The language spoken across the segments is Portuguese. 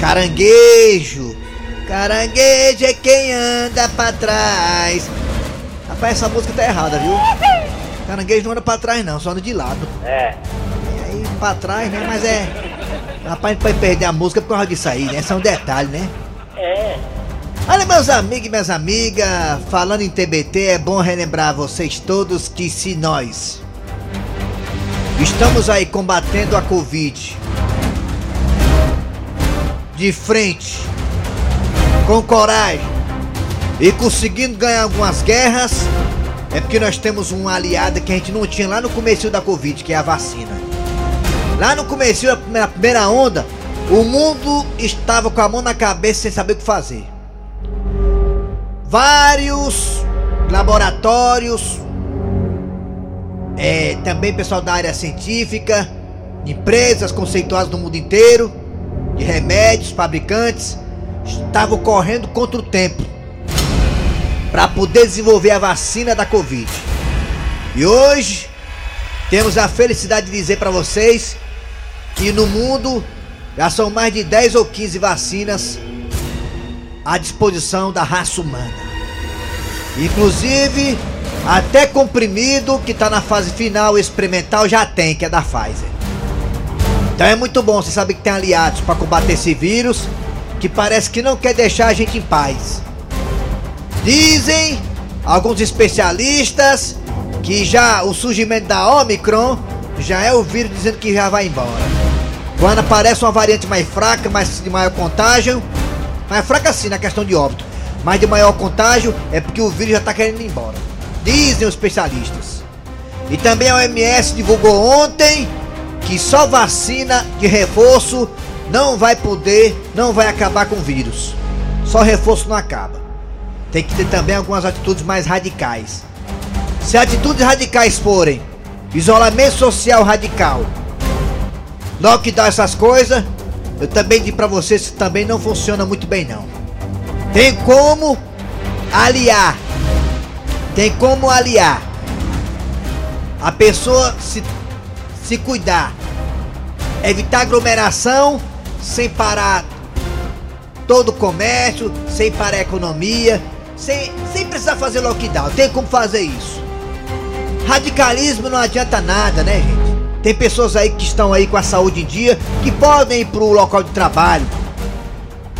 Caranguejo. Caranguejo é quem anda pra trás. Rapaz, essa música tá errada, viu? Caranguejo não anda pra trás, não, só anda de lado. É. E aí, pra trás, né? Mas é. Rapaz, a gente pode perder a música por causa disso aí, né? Isso é um detalhe, né? É. Olha, meus amigos e minhas amigas, falando em TBT, é bom relembrar vocês todos que se nós estamos aí combatendo a Covid de frente, com coragem e conseguindo ganhar algumas guerras, é porque nós temos um aliado que a gente não tinha lá no começo da Covid, que é a vacina. Lá no começo, na primeira onda, o mundo estava com a mão na cabeça sem saber o que fazer. Vários laboratórios, é, também pessoal da área científica, empresas conceituadas no mundo inteiro, de remédios, fabricantes, estavam correndo contra o tempo para poder desenvolver a vacina da Covid. E hoje temos a felicidade de dizer para vocês que no mundo já são mais de 10 ou 15 vacinas à disposição da raça humana. Inclusive, até comprimido que está na fase final experimental já tem, que é da Pfizer. Então é muito bom, você sabe que tem aliados para combater esse vírus que parece que não quer deixar a gente em paz. Dizem alguns especialistas que já o surgimento da Omicron já é o vírus dizendo que já vai embora. Quando aparece uma variante mais fraca, mais de maior contágio, mais fraca sim na questão de óbito, mas de maior contágio é porque o vírus já está querendo ir embora. Dizem os especialistas. E também a OMS divulgou ontem que só vacina de reforço não vai poder, não vai acabar com o vírus. Só reforço não acaba. Tem que ter também algumas atitudes mais radicais. Se atitudes radicais forem isolamento social radical, lockdown essas coisas, eu também digo pra vocês que também não funciona muito bem não. Tem como aliar, tem como aliar a pessoa se, se cuidar, evitar aglomeração sem parar todo o comércio, sem parar a economia, sem, sem precisar fazer lockdown. Tem como fazer isso. Radicalismo não adianta nada, né, gente? Tem pessoas aí que estão aí com a saúde em dia que podem ir pro local de trabalho.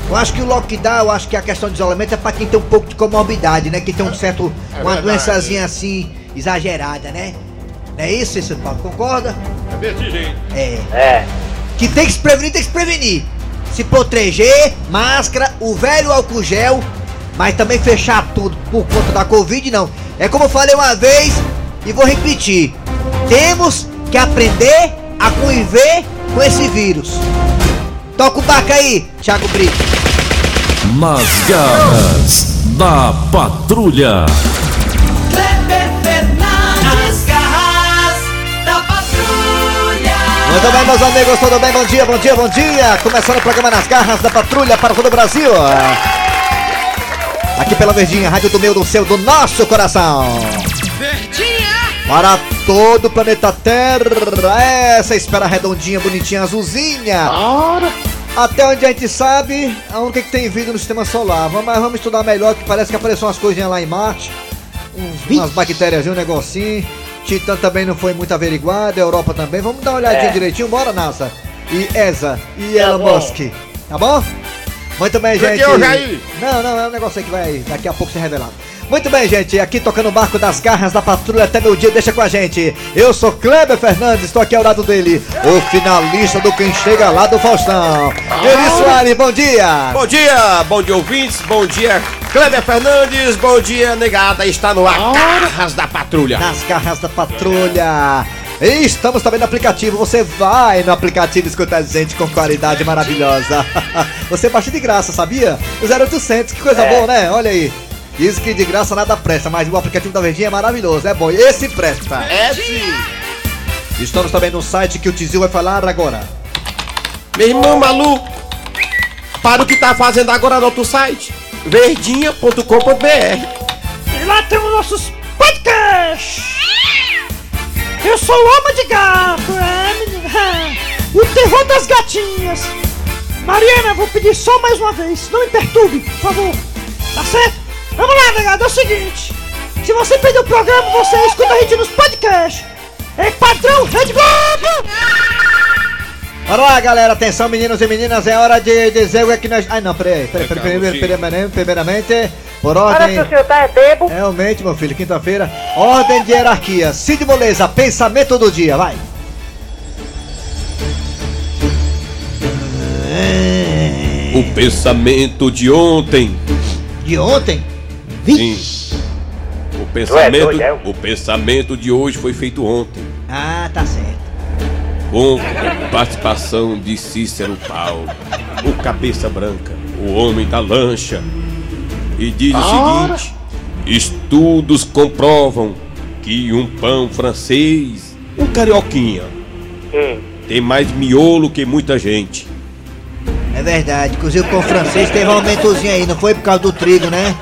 Eu acho que o lockdown, eu acho que a questão de isolamento é para quem tem um pouco de comorbidade, né? Que tem um certo. É uma doençazinha assim, exagerada, né? Não é isso, esse Paulo? Concorda? É vertigem. É. É. Que tem que se prevenir, tem que se prevenir. Se proteger, máscara, o velho álcool gel, mas também fechar tudo por conta da Covid, não. É como eu falei uma vez e vou repetir. Temos que aprender a conviver com esse vírus. Toca o barco aí, Thiago Brito. Nas garras da patrulha. Muito bem, meus amigos, tudo bem? Bom dia, bom dia, bom dia. Começando o programa Nas Garras da Patrulha para todo o Brasil. Aqui pela Verdinha, rádio do meu, do seu, do nosso coração. Para todo o planeta Terra, essa espera redondinha, bonitinha, azulzinha. Até onde a gente sabe, a única que tem vida no sistema solar. Mas vamos estudar melhor, que parece que apareceram umas coisinhas lá em Marte. Uns, umas bactérias, um negocinho. Titã também não foi muito averiguado, Europa também. Vamos dar uma olhadinha É. direitinho, bora NASA. E ESA, e Tá Elon bom. Musk. Tá bom? Muito bem, gente. Jair? Não, não, é um negócio aí que vai daqui a pouco ser revelado. Muito bem, gente, aqui tocando o barco das garras da patrulha até meu dia, deixa com a gente. Eu sou Kleber Fernandes, estou aqui ao lado dele, o finalista do Quem Chega Lá do Faustão. Eli Soares, bom dia. Bom dia, bom dia ouvintes, bom dia Kleber Fernandes, bom dia negada, está no ar Garras da Patrulha. Nas garras da patrulha. E estamos também no aplicativo. Você vai no aplicativo escutar gente com qualidade maravilhosa. Você baixa de graça, sabia? O 0800, que coisa boa, né? Olha aí. Diz que de graça nada presta, mas o aplicativo da Verdinha é maravilhoso, é bom. Esse presta. É sim. Estamos também no site que o Tizil vai falar agora. Meu irmão maluco, para o que tá fazendo agora no outro site, verdinha.com.br. E lá tem os nossos podcasts. Eu sou o Alma de Gato, é? O terror das gatinhas. Mariana, vou pedir só mais uma vez. Não me perturbe, por favor. Tá certo? Vamos lá, negado. É o seguinte. Se você perdeu o programa, você escuta a gente nos podcasts. É padrão Rede Globo! Bora lá, galera. Atenção, meninos e meninas. É hora de dizer o que é que nós. Ai, não, peraí. peraí, peraí, Calma, primeiro, filho. primeiramente, primeiramente, por Olha ordem. se o senhor tá é bebo. Realmente, meu filho, quinta-feira. Ordem de hierarquia. Cid Moleza, pensamento do dia, vai. O pensamento de ontem. De ontem? Sim. O pensamento, doido, é? o pensamento de hoje foi feito ontem. Ah, tá certo. Com participação de Cícero Paulo, o cabeça branca, o homem da lancha. E diz o seguinte: estudos comprovam que um pão francês, um carioquinha, Hum. tem mais miolo que muita gente. É verdade. Inclusive o pão francês teve um aumentozinho aí, não foi por causa do trigo, né?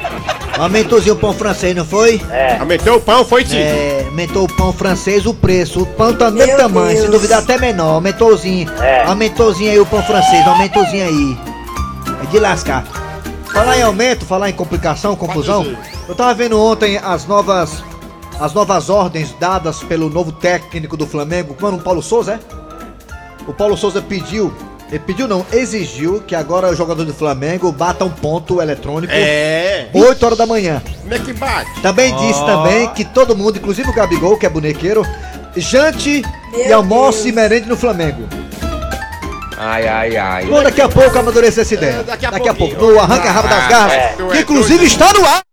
Um aumentozinho o pão francês, não foi? Aumentou o pão, foi sim. É, aumentou o pão francês, o preço. O pão tá do mesmo tamanho, se duvidar até menor. Aumentozinho. É. Aumentozinho aí o pão francês, aumentozinho aí. É de lascar. Falar em aumento, falar em complicação, confusão. Eu tava vendo ontem as novas. As novas ordens dadas pelo novo técnico do Flamengo, mano, o Paulo Souza, é? O Paulo Souza pediu. Ele pediu não, exigiu que agora o jogador do Flamengo bata um ponto eletrônico É. 8 horas da manhã. Como é que bate? Também disse também que todo mundo, inclusive o Gabigol, que é bonequeiro, jante e almoce e merende no Flamengo. Ai, ai, ai. Bom, daqui a pouco amadurecer essa ideia. É, daqui a Daqui a pouco, no Arranca Rabo das Garras, é. que inclusive está no ar.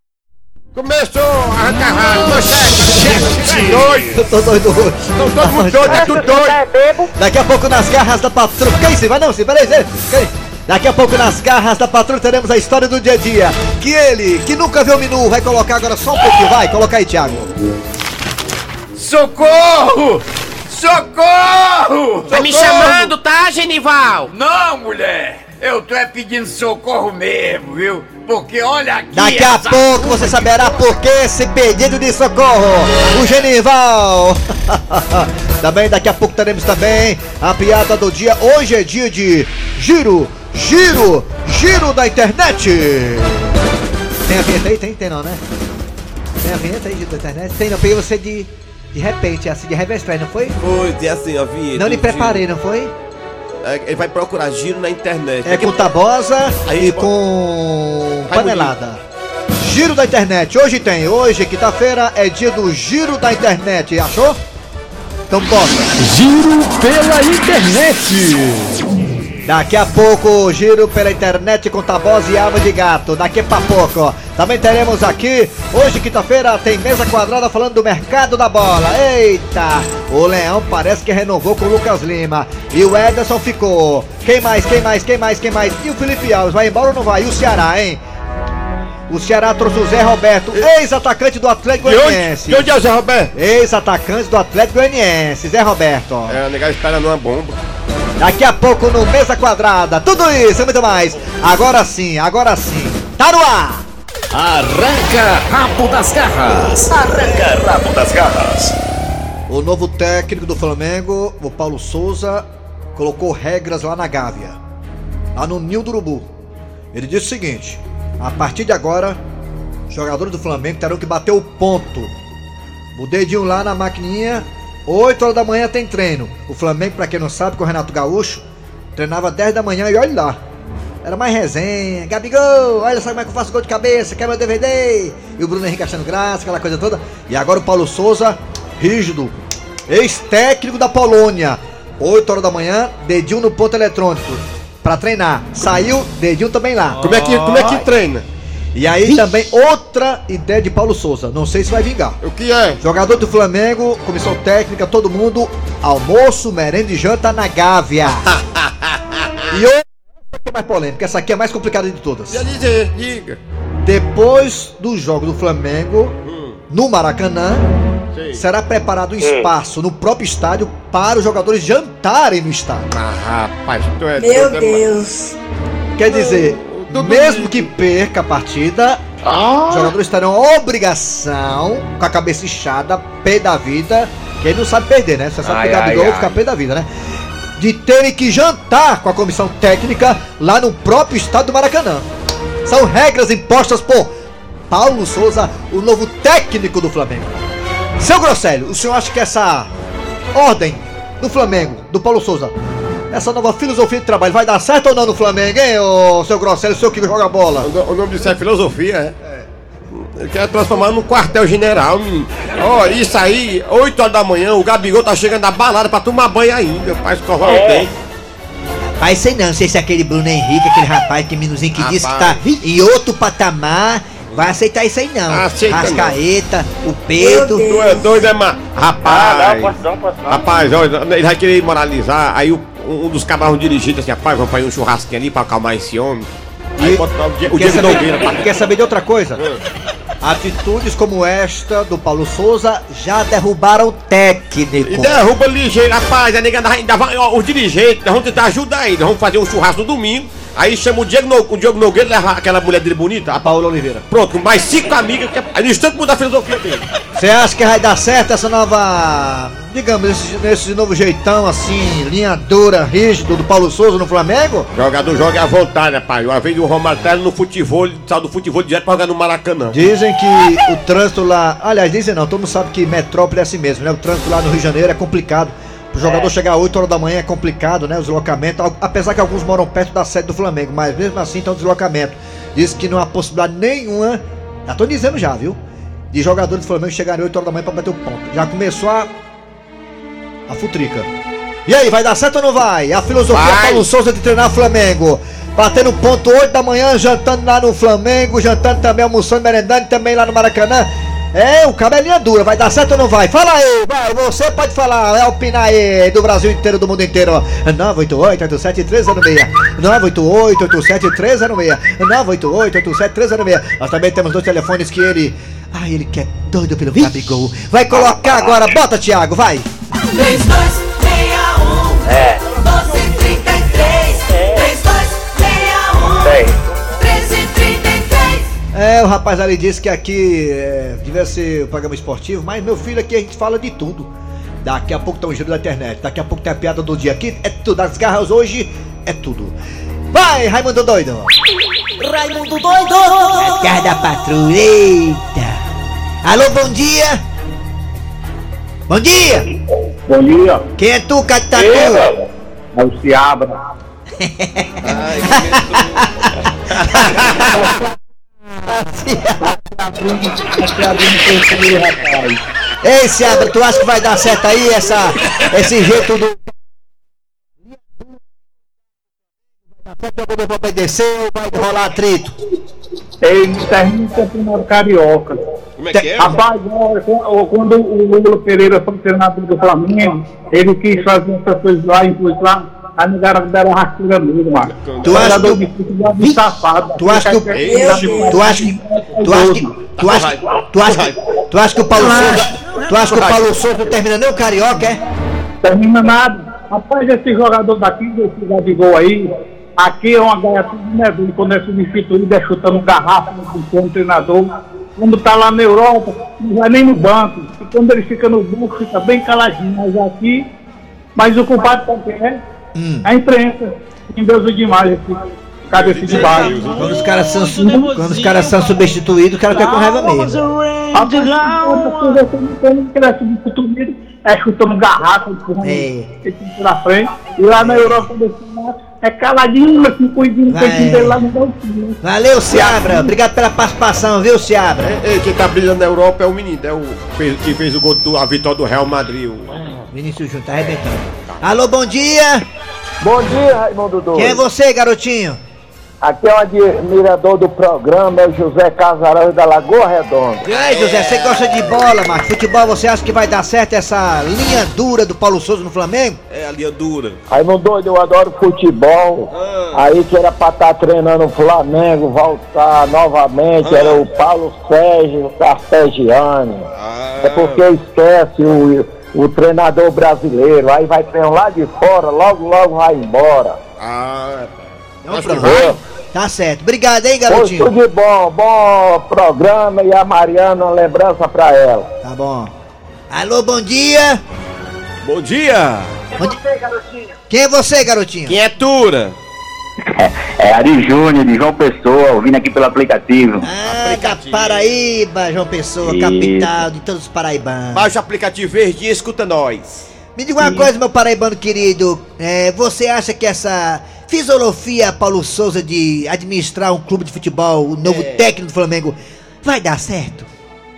Começou a arrancar manchete, doido. Eu tô doido hoje. Estão todo mundo doido, é se tudo doido. bebo. Daqui a pouco nas garras da patrulha. Que isso? Vai não, sim, peraí. Daqui a pouco nas garras da patrulha teremos a história do dia a dia. Que ele, que nunca viu o menu, vai colocar agora só um pouquinho. Vai, coloca aí, Thiago. Socorro! Socorro! Tá me chamando, tá, Genival? Não, mulher! Eu tô é pedindo socorro mesmo, viu? Porque olha aqui Daqui a pouco você saberá por que esse pedido de socorro. O Genival. também daqui a pouco teremos também a piada do dia. Hoje é dia de giro, giro, giro da internet. Tem a vinheta aí? Tem, tem não, né? Tem a vinheta aí giro da internet? Tem não, peguei você de, de repente, assim, de revés não foi? Foi, tem assim, ó, vinheta. Não lhe preparei, não foi? É, Ele vai procurar giro na internet. É com tabosa e com panelada. Giro da internet. Hoje tem. Hoje, quinta-feira, é dia do giro da internet. Achou? Então bota. Giro pela internet. Daqui a pouco, giro pela internet com tabosa e alma de gato. Daqui pra pouco. Também teremos aqui, hoje, quinta-feira, tem mesa quadrada falando do mercado da bola. Eita! O Leão parece que renovou com o Lucas Lima. E o Ederson ficou. Quem mais, quem mais, quem mais, quem mais? E o Felipe Alves, vai embora ou não vai? E o Ceará, hein? O Ceará trouxe o Zé Roberto, ex-atacante do Atlético De onde? Goianiense. De onde é o Zé Roberto? Ex-atacante do Atlético Goianiense, Zé Roberto. É, o negócio espera numa bomba. Daqui a pouco no Mesa Quadrada. Tudo isso e muito mais. Agora sim, agora sim. Tá no ar! Arranca rabo das garras. O novo técnico do Flamengo, o Paulo Souza, colocou regras lá na Gávea. Lá no Ninho do Urubu. Ele disse o seguinte: a partir de agora, os jogadores do Flamengo terão que bater o ponto. O dedinho lá na maquininha, 8 horas da manhã tem treino. O Flamengo, pra quem não sabe, com o Renato Gaúcho, treinava 10 da manhã e olha lá. Era mais resenha. Gabigol, olha só como é que eu faço gol de cabeça, quer meu DVD. E o Bruno Henrique achando graça, aquela coisa toda. E agora o Paulo Souza, rígido, ex-técnico da Polônia. 8 horas da manhã, dedinho no ponto eletrônico. Pra treinar. Saiu, dedinho também lá. Como é que, como é que treina? E aí também outra ideia de Paulo Souza. Não sei se vai vingar. O que é? Jogador do Flamengo, comissão técnica, todo mundo, almoço, merenda e janta na Gávea. e essa aqui é mais polêmica, essa aqui é a mais complicada de todas. Quer dizer, diga. Depois do jogo do Flamengo, no Maracanã, Sei. será preparado um espaço no próprio estádio para os jogadores jantarem no estádio. Ah, rapaz, tu é Meu doido, é Deus. Quer dizer, Dudu mesmo que perca a partida, os jogadores terão a obrigação, com a cabeça inchada, pé da vida, que ele não sabe perder, né? Você sabe Ai, que o Gabigol ai, ai. fica pé da vida, né? De terem que jantar com a comissão técnica lá no próprio estado do Maracanã. São regras impostas por Paulo Souza, o novo técnico do Flamengo. Seu Grosselho, o senhor acha que essa ordem do Flamengo, do Paulo Souza, essa nova filosofia de trabalho vai dar certo ou não no Flamengo, hein, ô seu Grosselho, o senhor que joga bola? O no- O nome disso é filosofia, é? Quer transformar num quartel-general. menino. Ó, isso aí, 8 horas da manhã, o Gabigol tá chegando na balada pra tomar banho ainda. Pai, escovar o dente. Vai sei não, sei se é aquele Bruno Henrique, aquele rapaz que minuzinho que disse que tá Rapaz. em outro patamar, vai aceitar isso aí não. Aceita não. Rascaeta, o Pedro. Meu Tu é doido, é, ma... Ah, Rapaz. não, posso não, posso não. Rapaz, olha, ele vai querer moralizar. Aí o- um dos camarões dirigidos assim, rapaz, vamos fazer um churrasquinho ali pra acalmar esse homem. Aí E- botar o, Diego Nogueira pra quer saber de outra coisa? Atitudes como esta do Paulo Souza já derrubaram o técnico. E derruba ligeiro, rapaz, a nega ainda, ainda vai, ó, os dirigentes, nós vamos tentar ajudar nós vamos fazer um churrasco no domingo, aí chama o Diego, no, o Diego Nogueira, leva aquela mulher dele bonita, A Paula Oliveira. pronto, mais cinco amigas, é- aí no instante muda a filosofia dele. Você acha que vai dar certo essa nova. Digamos, esse, nesse novo jeitão assim, linha dura, rígido do Paulo Souza no Flamengo? Jogador joga à vontade, rapaz, uma vez o Romário tá no futebol, ele saiu do futebol direto pra jogar no Maracanã. Dizem que o trânsito lá. Aliás, dizem não, todo mundo sabe que metrópole é assim mesmo, né? O trânsito lá no Rio de Janeiro é complicado. O jogador chegar às 8 horas da manhã é complicado, né? O deslocamento. Apesar que alguns moram perto da sede do Flamengo, mas mesmo assim tem um deslocamento. Diz que não há possibilidade nenhuma. Já tô dizendo já, viu? De jogadores do Flamengo chegarem 8 horas da manhã pra bater o ponto. Já começou a. A futrica. E aí, vai dar certo ou não vai? A filosofia Vai. Paulo Souza de treinar o Flamengo. Batendo ponto 8 da manhã, jantando lá no Flamengo, jantando também, almoçando, merendando também lá no Maracanã. É, o cabelinho é dura, vai dar certo ou não vai? Fala aí, você pode falar, é opinar aí do Brasil inteiro, do mundo inteiro. ó. 988-87306. 988-87306. 988-87306. Nós também temos dois telefones que ele. Ai, ele quer doido pelo Gabigol. Vai colocar agora, bota, Thiago, vai. 3261 É, o rapaz ali disse que aqui é, devia ser o programa esportivo, mas meu filho aqui a gente fala de tudo. Daqui a pouco tem um giro da internet, daqui a pouco tem a piada do dia aqui, é tudo. As garras hoje é tudo. Vai, Raimundo Doido! Raimundo doido Garra da patrulha, eita! Alô, bom dia! Bom dia! Bom dia. Quem é tu, Catatu? É o Ciabra. Ei, Seabra, tu acha que vai dar certo aí essa, esse jeito do. Vai dar certo, vai obedecer ou vai rolar atrito? Ele termina o campeonato carioca. Como é que é? Rapaz, quando o Lula Pereira foi treinador do Flamengo, ele quis fazer essas coisas lá, impôs lá, a negara deram rasteira nele, mano. Tu acha Jogador que- de futebol de safado. Tu acha que o- Tu acha que. Tu acha que. Tu acha que. Tu acha que. Tu acha que o Paulo Souza. Tu acha que o Paulo Souza não termina nem o carioca, é? termina nada. Rapaz, esse jogador daqui, desse Gabigol aí, aqui é uma gaiatura de medulho, quando é substituído, é chutando garrafa no como treinador. Quando tá lá na Europa, não vai nem no banco. E quando ele fica no banco, fica bem caladinho. Mas aqui, mas o culpado também é a imprensa. Em Deus o demais, esse cabeça de baixo. Quando os caras são, su- quando os caras são substituídos, o cara fica com raiva mesmo. É é chutando garrafa, empurrando É. esse time pra frente. E lá na Europa, lado, é caladinho, assim, cuidinho, Vai. cuidinho dele lá no Delfim. Valeu, Seabra. Obrigado pela participação, viu, Seabra? Ei, quem tá brilhando na Europa é o menino, é o que fez o gol do a vitória do Real Madrid. o- Vinícius Júnior tá arrebentando. Alô, bom dia! Bom dia, Raimundo Doido. Quem é você, garotinho? Aqui é o admirador do programa, é o José Casarão da Lagoa Redonda. E aí, José, você gosta de bola, macho? Futebol, você acha que vai dar certo essa linha dura do Paulo Souza no Flamengo? É a linha dura. Aí no doido, eu adoro futebol. Aí que era pra estar treinando o Flamengo, voltar novamente, era o Paulo Sérgio Carpegiani. É porque esquece o, o treinador brasileiro, aí vai treinar lá de fora, logo, logo vai embora. Ah, Acho que pronto. Tá certo. Obrigado, hein, Foi garotinho? tudo de bom, bom programa e a Mariana, uma lembrança pra ela. Tá bom. Alô, bom dia. bom dia! Quem é você, garotinho? Quem é Tura? É Ari Júnior, de João Pessoa, ouvindo aqui pelo aplicativo. Ah, da Paraíba, João Pessoa, Isso. capital de todos os paraibanos. Baixa o aplicativo Verdinho e escuta nós. Me diga uma coisa, meu paraibano querido. É, você acha que essa fisiologia Paulo Souza de administrar um clube de futebol, o novo técnico do Flamengo, vai dar certo?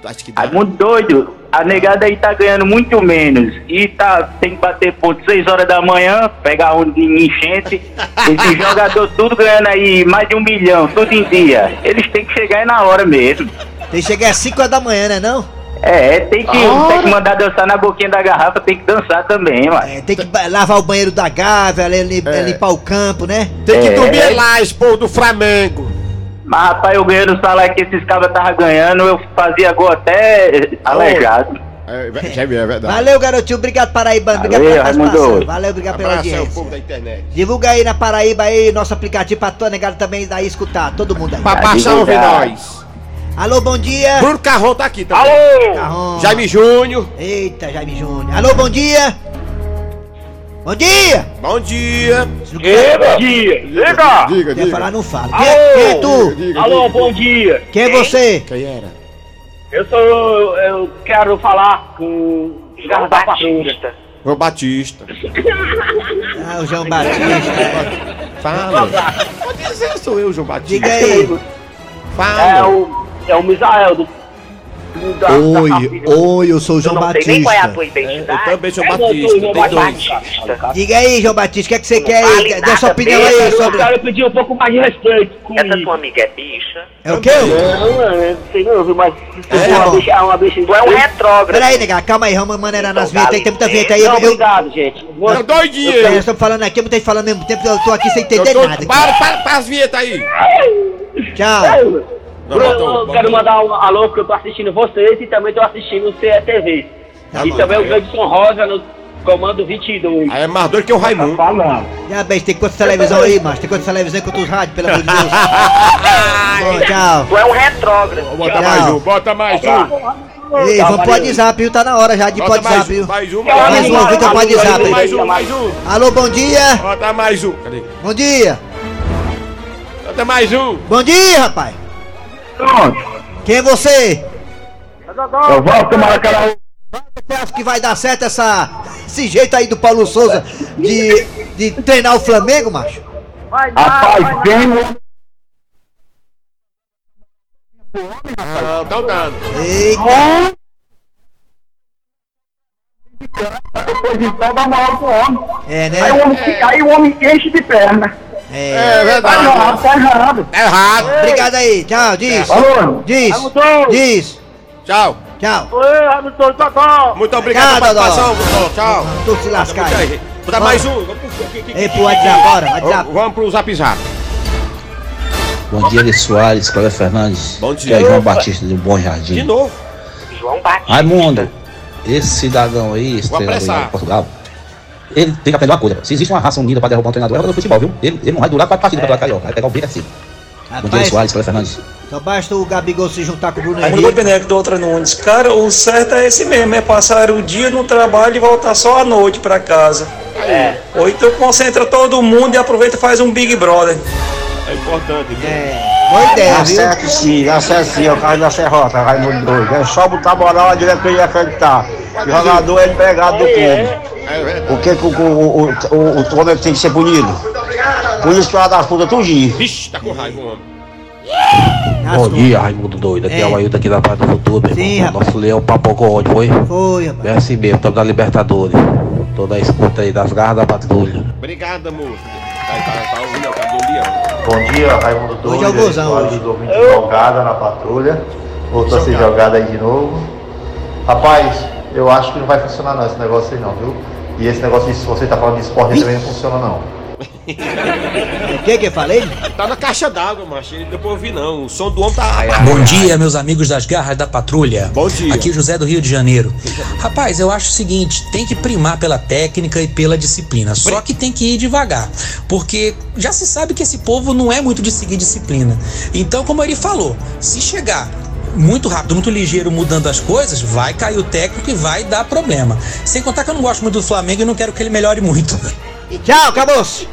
Acho que É muito doido. A negada aí tá ganhando muito menos. E tá, tem que bater ponto 6 horas da manhã, pegar um em enchente. Esse jogador tudo ganhando aí mais de um milhão, todo em dia. Eles têm que chegar aí na hora mesmo. Tem que chegar às 5 horas da manhã, né não? É, tem que, tem que mandar dançar na boquinha da garrafa, tem que dançar também, mano. É, tem que lavar o banheiro da Gávea, lim- limpar o campo, né? Tem que É. dormir lá, expor do Flamengo. Mas rapaz, eu ganhando o salário que esses cabras estavam ganhando, eu fazia gol até aleijado. É, é, é verdade. Valeu, garotinho. Obrigado, Paraibano. Obrigado Valeu, pela participação. Valeu, obrigado pela Abraço audiência. povo da internet. Divulga aí na Paraíba aí nosso aplicativo pra toda negada também daí escutar. Todo mundo aí. Pra baixar ouvir nós. Alô, bom dia. Bruno Carrão tá aqui também. Carrão. Jaime Júnior. Eita, Jaime Júnior. Alô, bom dia. Bom dia. Bom dia. Dia! Liga! Diga, Quer falar, não fala. Quem, Alô? quem é tu? Alô, bom dia! Quem é você? Quem era? Eu sou. Eu quero falar com o Garra da Patrulha. João Batista. Ah, o João Batista. Fala. Pode dizer, sou eu, João Batista. Diga aí. Fala. É o. É o Misael do. Da- da Oi, família. oi, eu sou o João Eu não sei nem qual é a Batista. tua identidade. Eu também sou É, Batista, tem dois. Batista. Diga aí, João Batista, o que é que você quer vale aí? Dê sua opinião mesmo, aí eu sobre. quero pedir um pouco mais de respeito comigo. Essa tua amiga é bicha? É o quê? Não, não sei não, viu, mas É, é, uma bicha, é uma bicha. Tu é um retrógrado. Peraí, nega, calma aí, vamos maneirar nas vinhetas aí, tem muita vinheta aí. Não, Eu, eu, obrigado, gente. Vou- Eu doidinho. eu, nós estamos falando aqui, muita gente falando ao mesmo tempo, eu tô aqui sem entender Eu tô- nada. Para, para, para as vinhetas aí. Tchau. Não, Bruno, botou, eu botou. quero mandar um alô porque eu tô assistindo vocês e também tô assistindo o CETV. Tá e bom, também tá o Gleidson Rosa no comando 22. Aí é mais doido que o Raimundo. Falando. Já, beijo, tem quantas televisão aí, macho? Tem quantas televisão e quantos rádios, pelo amor de Deus? Bom, tchau. Tu é um retrógrado. Bota Tchau. mais um, bota mais um. Ei, vamos pro WhatsApp, viu? Tá na hora já de mais WhatsApp, viu? mais um, Mais um pro WhatsApp. mais um, mais um. Alô, bom dia. Bota mais um. Cadê? Bom dia. Bota mais um. Bom dia, rapaz. Pronto. Quem é você? Eu volto, Maracanã. Você acha que vai dar certo essa, esse jeito aí do Paulo Souza de, de treinar o Flamengo, macho? Rapaz, tem um. Não, tá dando. Eita. Depois então dá moral pro homem. É, Aí o né? homem, fica- aí o homem enche de perna. É. É Tá verdade. errado, tá errado. É errado. Obrigado aí. Tchau, diz. Alô? Diz. Diz. Tchau. Tchau. Oi, Hamilton, tá bom. Muito obrigado pela participação. Tchau. Tu se lascar aí. Bota mais um. Ei, pro WhatsApp, bora, WhatsApp. Vamos pro zap zap. Bom dia, Eli Soares, Cláudio Fernandes. Bom dia. Que é João. Batista do Bom Jardim. De novo. João Batista. Raimundo, esse cidadão aí, esse Vou treinador apressar. aí de Portugal, ele tem que aprender uma coisa. Se existe uma raça unida pra derrubar um treinador, é o futebol, viu? Ele, ele não vai durar quatro partidas pra Carioca, vai pegar o bico assim. Rapaz, Soares, Cláudio Fernandes. só basta o Gabigol se juntar com o Bruno Henrique. Beneco do Outra Nunes. Cara, o certo é esse mesmo, é passar o dia no trabalho e voltar só à noite pra casa. É. Ou então concentra todo mundo e aproveita e faz um Big Brother. É importante. viu? É, boa ideia, Dá viu? certo sim, dá certo sim, é o caso da Serrota, Raimundo doido. É só botar moral a diretoria e acreditar. O jogador é empregado do clube. É verdade. Por que, que o, o, o, o, o Flamengo tem que ser punido? Por isso que ela das putas tudinho. Vixe, tá com raiva, homem. Bom dia, Raimundo Doido. Aqui é, É. o Ailton aqui da Praia do Futuro, meu Sim, irmão. rapaz. Nosso leão papocou onde foi? Foi, rapaz. É assim mesmo, estamos na Libertadores. Toda a escuta aí das garras da patrulha. Obrigado, amor. Tá, tá, tá ouvindo, é o cabo do leão. Bom dia, Raimundo Doido. Hoje é o gozão, hoje. do ouvinte jogada na patrulha. Voltou a ser jogada aí de novo. Rapaz, eu acho que não vai funcionar não esse negócio aí não, viu? E esse negócio de se você tá falando de esporte aí também não funciona não. O que que eu falei? Tá na caixa d'água, macho. Ele deu pra ouvir, não. O som do homem tá. Bom dia, meus amigos das garras da patrulha. Bom dia. Aqui é o José do Rio de Janeiro. Rapaz, eu acho o seguinte: tem que primar pela técnica e pela disciplina. Só que tem que ir devagar. Porque já se sabe que esse povo não é muito de seguir disciplina. Então, como ele falou, se chegar muito rápido, muito ligeiro mudando as coisas, vai cair o técnico e vai dar problema. Sem contar que eu não gosto muito do Flamengo e não quero que ele melhore muito. Tchau, acabou-se.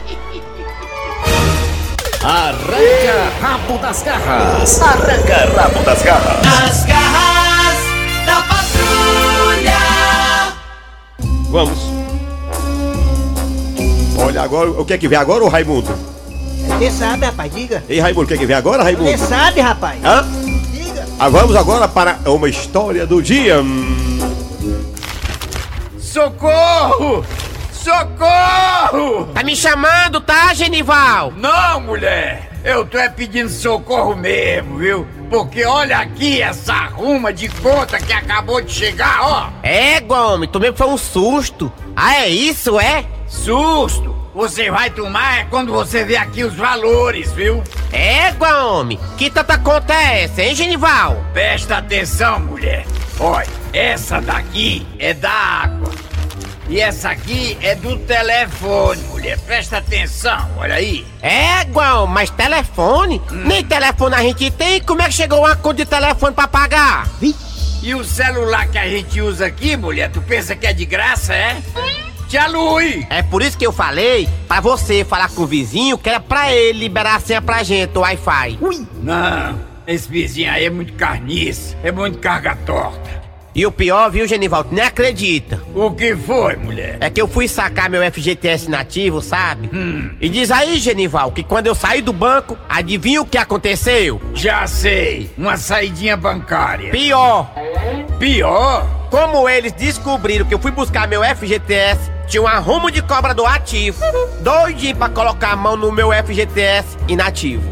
Arranca rabo das garras. Arranca rabo das garras. As garras da patrulha. Vamos. Olha, agora, o que é que vem agora, ô Raimundo? Você sabe, rapaz, diga. Ei, Raimundo, o que é que vem agora, Raimundo? Você sabe, rapaz. Hã? Ah, vamos agora para uma história do dia. Socorro! Socorro! Tá me chamando, tá, Genival? Não, mulher! Eu tô é pedindo socorro mesmo, viu? Porque olha aqui essa ruma de conta que acabou de chegar, ó! É, homem, tomei foi um susto. Ah, é isso, é? Susto! Você vai tomar é quando você vê aqui os valores, viu? É, homem, que tanta conta é essa, hein, Genival? Presta atenção, mulher. Olha, essa daqui é da água. E essa aqui é do telefone, mulher. Presta atenção, olha aí. É, Guão, mas telefone? Nem telefone a gente tem, como é que chegou uma conta de telefone pra pagar? E o celular que a gente usa aqui, mulher, tu pensa que é de graça, é? Tia Lui! É por isso que eu falei pra você falar com o vizinho que era pra ele liberar a senha pra gente, o Wi-Fi. Não, esse vizinho aí é muito carniça, é muito carga torta. E o pior, viu, Genivaldo, nem acredita. O que foi, mulher? É que eu fui sacar meu FGTS nativo, sabe? E diz aí, Genival, que quando eu saí do banco, adivinha o que aconteceu? Já sei, uma saidinha bancária. Pior! Pior? Como eles descobriram que eu fui buscar meu FGTS, tinha um arrumo de cobra do ativo. Doidinho pra colocar a mão no meu FGTS inativo.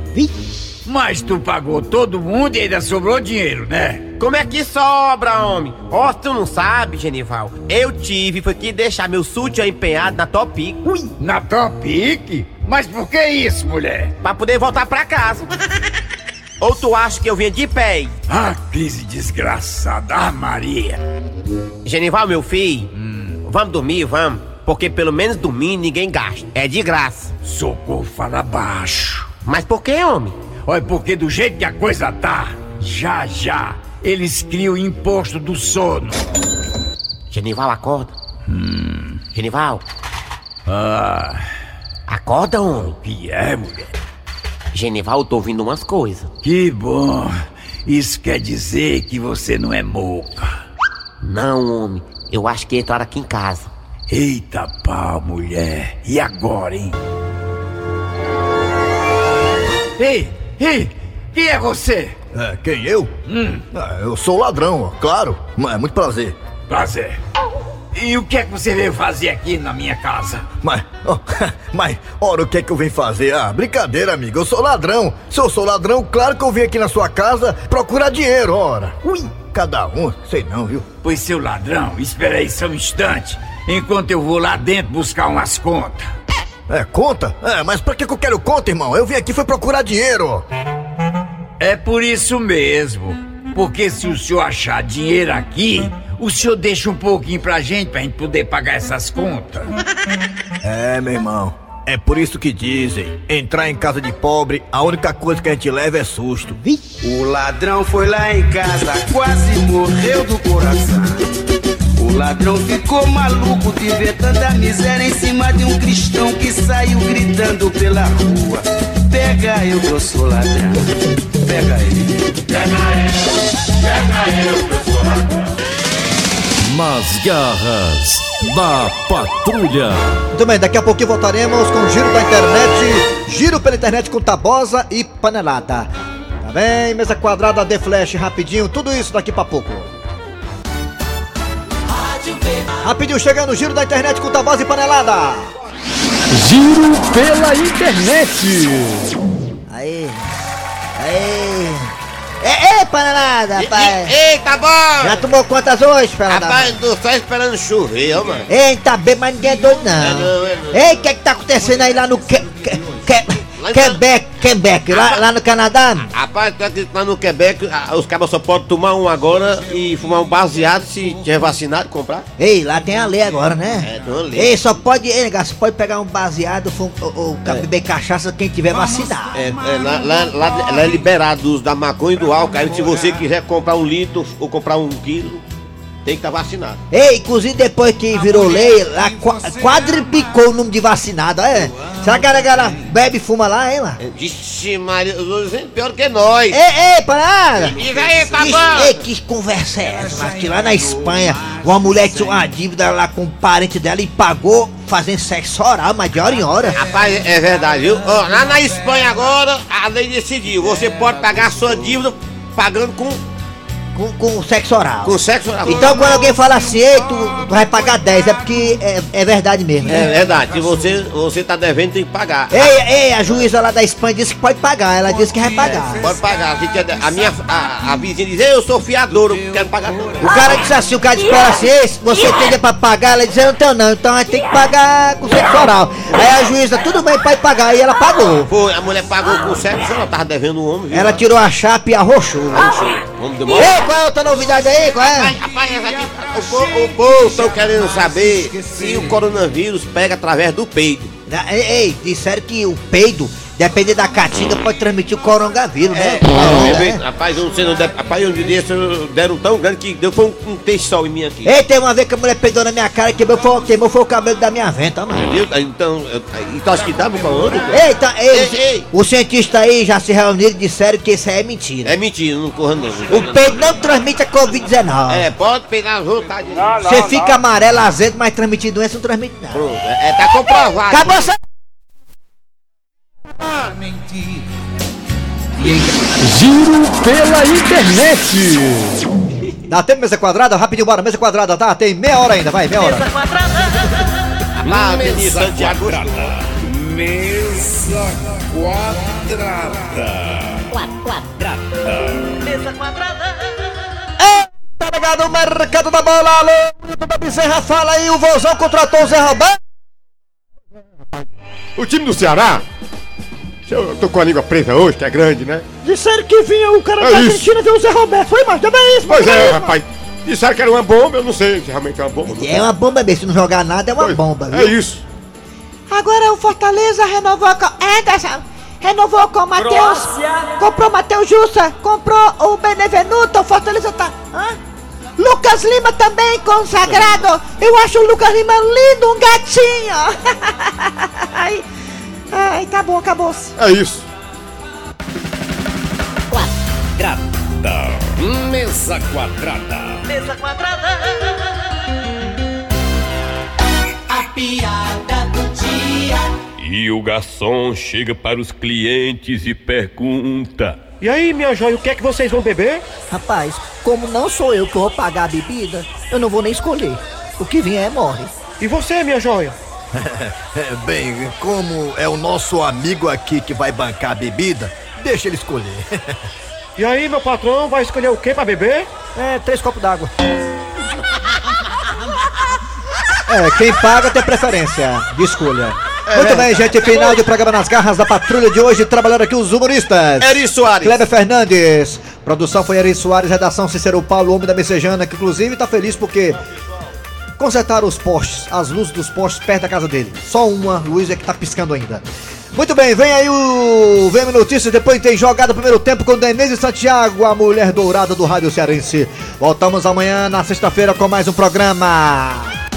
Mas tu pagou todo mundo e ainda sobrou dinheiro, né? Como é que sobra, homem? Ó, tu não sabe, Genival. Eu tive, foi que deixar meu sutiã empenhado na Topic. Ui, na Topic? Mas por que isso, mulher? Pra poder voltar pra casa. Ou tu acha que eu vinha de pé? Ah, crise desgraçada, ah, Maria. Genival, meu filho, vamos dormir, vamos. Porque pelo menos dormir ninguém gasta. É de graça. Socorro, fala baixo. Mas por que, homem? Olha, porque do jeito que a coisa tá, já já, eles criam o imposto do sono. Genival, acorda. Genival, Ah, acorda, homem. que é, mulher? Genival, eu tô ouvindo umas coisas. Que bom. Isso quer dizer que você não é moca. Não, homem. Eu acho que entraram aqui em casa. Eita pau, mulher. E agora, hein? Ei, ei, quem é você? É, quem eu? Hum, Ah, eu sou o ladrão, ó, claro. Mas é muito prazer. prazer. E o que é que você veio fazer aqui na minha casa? Mas, ó, mas, ora, o que é que eu vim fazer? Ah, brincadeira, amigo. Eu sou ladrão. Se eu sou ladrão, claro que eu vim aqui na sua casa procurar dinheiro, ora. Ui, cada um, sei não, viu? Pois, seu ladrão, espera aí só um instante, enquanto eu vou lá dentro buscar umas contas. É, conta? É, mas pra que que eu quero conta, irmão? Eu vim aqui foi procurar dinheiro. É por isso mesmo. Porque se o senhor achar dinheiro aqui, o senhor deixa um pouquinho pra gente, pra gente poder pagar essas contas. É, meu irmão. É por isso que dizem, entrar em casa de pobre, a única coisa que a gente leva é susto. O ladrão foi lá em casa, quase morreu do coração. O ladrão ficou maluco de ver tanta miséria em cima de um cristão que saiu gritando pela rua. Pega eu que eu sou ladrão. Pega ele. Pega eu, pega eu que eu sou ladrão. Nas garras da patrulha. Muito bem, daqui a pouquinho voltaremos com o giro da internet. Giro pela internet com Tabosa e Panelada. Tá bem? Mesa quadrada, The Flash, rapidinho, tudo isso daqui pra pouco. Rapidinho chegando, giro da internet com Tabosa e Panelada. Giro pela internet. É, é, panelada, rapaz. Ei, tá bom! Já tomou quantas hoje, panelada? Rapaz, tô só esperando chover, ó, mano. Ei, tá bem, mas ninguém é doido, é não. Ei, o que é que tá acontecendo aí lá no que, que, que, Quebec, Quebec, lá, lá no Canadá? Rapaz, tu acredita que lá no Quebec os cabas só podem tomar um agora e fumar um baseado se tiver vacinado e comprar? Ei, lá tem a lei agora, né? É, tem uma lei. Ei, só pode, ei, negócio, pode pegar um baseado fum, ou, ou beber cachaça quem tiver vacinado. É, é, lá, lá, lá- lá é liberado o uso da maconha e do álcool. Aí se você quiser comprar um litro ou comprar um quilo, tem que estar vacinado. Ei, inclusive depois que virou lei, lá qua- quadriplicou o número de vacinado, é? Será que a galera bebe e fuma lá, hein, lá? Vixe, Maria, os pior que nós. Ei, ei, parada! Diz aí, tá bom? Ei, que conversa é essa? Mas que lá na Espanha, uma mulher tinha uma dívida lá com um parente dela e pagou fazendo sexo oral, mas de hora em hora. Rapaz, é verdade, viu? Ó, lá na Espanha agora, a lei decidiu. Você pode pagar a sua dívida pagando com, Com, com sexo oral. com sexo oral. Então quando alguém fala assim, ei, tu, tu vai pagar 10, é porque é, é verdade mesmo, É né? verdade, se você, você tá devendo, tem que pagar. Ei, ei, a juíza lá da Espanha disse que pode pagar, ela disse que vai pagar. Pode pagar. A, gente é a minha a, a vizinha diz, "Ei, eu sou fiador, eu quero pagar tudo. O cara disse assim, o cara disse pra ela assim, "Ei, se você tem dinheiro pra pagar, ela disse, eu não tenho não, então a gente tem que pagar com sexo oral. Aí a juíza, tudo bem, pode pagar, e ela pagou. Foi, a mulher pagou com sexo, ela tava devendo o homem, viu? Ela tirou a chapa e arrochou. Vamos demorar. Ei, qual é a outra novidade aí, qual é? Rapaz, aqui, o, po- o povo estão querendo saber se o coronavírus pega através do peido. Ei, ei, disseram que o peido, dependendo da caatinga, pode transmitir o coronavírus, né? É, É. Rapaz, eu não sei, não, rapaz, um dia deram tão grande que deu foi um, um texto em mim aqui. Ei, tem uma vez que a mulher peidou na minha cara e queimou, foi, queimou foi o cabelo da minha venta, mano. Viu? Então, eu- então acho que dá pro falando? Eita, ei, o cientista aí já se reuniram e disseram que isso aí é mentira. É mentira, não corra não. O peido não transmite a Covid-19. É, pode pegar as vontades. Você fica amarelo, azedo, mas transmitir doença não transmite não. Pronto, é, é, tá comprovado. Acabou essa... Giro pela internet. Dá tempo, mesa quadrada? Rapidinho, bora, mesa quadrada, tá? Tem meia hora ainda, vai, meia hora. Lá, Denis Santiago. Mesa quadrada. Quadrada. Mesa quadrada. Tá ligado o mercado da bola, alô, da Bezerra, fala aí, o Vozão contratou o Zé Roberto. O time do Ceará. Eu tô com a língua presa hoje, que é grande, né? Disseram que vinha o cara É da isso. Argentina ver o Zé Roberto. Foi, mas também é isso, Pois é, isso, rapaz. Disseram que era uma bomba, eu não sei se realmente é uma bomba. É uma bomba mesmo, se não jogar nada é uma bomba, viu? É isso. Agora o Fortaleza renovou com Anderson, renovou com o Matheus, comprou o Matheus Jussa, comprou o Benevenuto, o Fortaleza tá. Hã? Lucas Lima também consagrado. Eu acho o Lucas Lima lindo, um gatinho. ai, ai, tá bom, acabou. É isso. Quadrada. Mesa quadrada. Mesa quadrada. A piada do dia. E o garçom chega para os clientes e pergunta: E aí, minha joia, o que é que vocês vão beber? Rapaz, como não sou eu que vou pagar a bebida, eu não vou nem escolher. O que vier morre. E você, minha joia? Bem, como é o nosso amigo aqui que vai bancar a bebida, deixa ele escolher. E aí, meu patrão, vai escolher o que pra beber? É, três copos d'água. É, quem paga tem preferência de escolha. É Muito bem, gente, final de programa nas garras da patrulha de hoje, trabalhando aqui os humoristas. Eri Soares. Kleber Fernandes. Produção foi Eri Soares, redação Cícero Paulo, homem da Messejana, que inclusive tá feliz porque consertaram os postes, as luzes dos postes perto da casa dele. Só uma luz é que tá piscando ainda. Muito bem, vem aí o VM Notícias, depois tem jogada primeiro tempo com Denise Santiago, a mulher dourada do Rádio Cearense. Voltamos amanhã, na sexta-feira, com mais um programa.